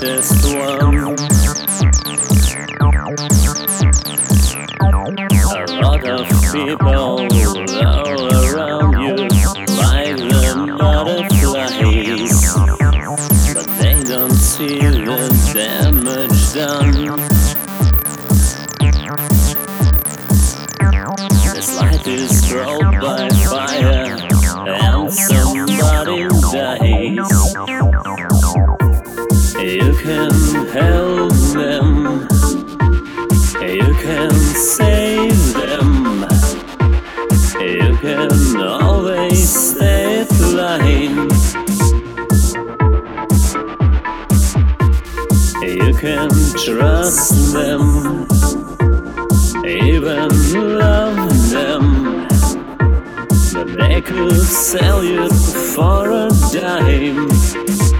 this world. A lot of people all around you find the butterflies, but they don't see the damage done. This life is broken. You can help them. You can save them. You can always stay flying. You can trust them, even love them. But they could sell you for a dime.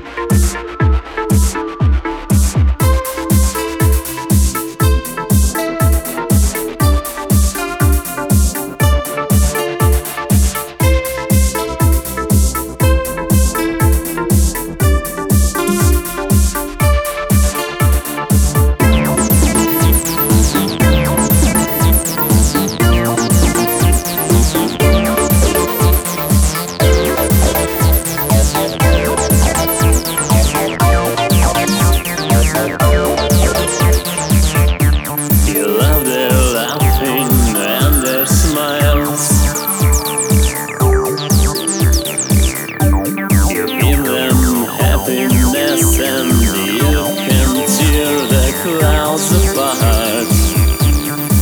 Clouds.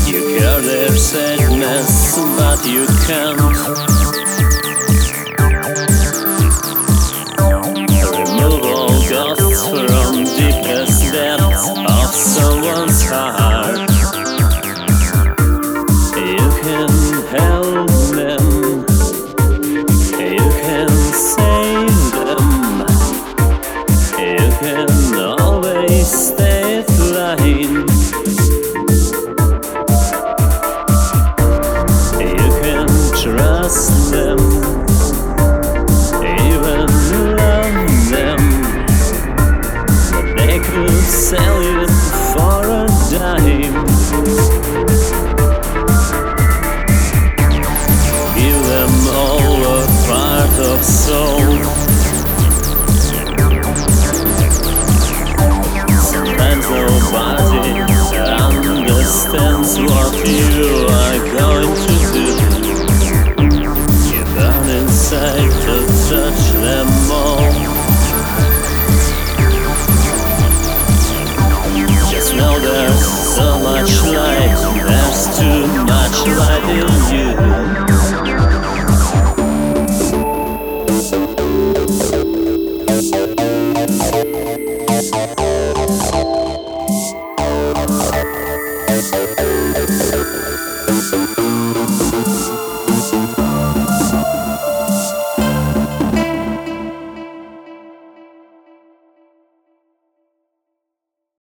You cure their sadness, but you can't. Sell you for a dime. Give part of soul. Sometimes nobody understands what you are Deus.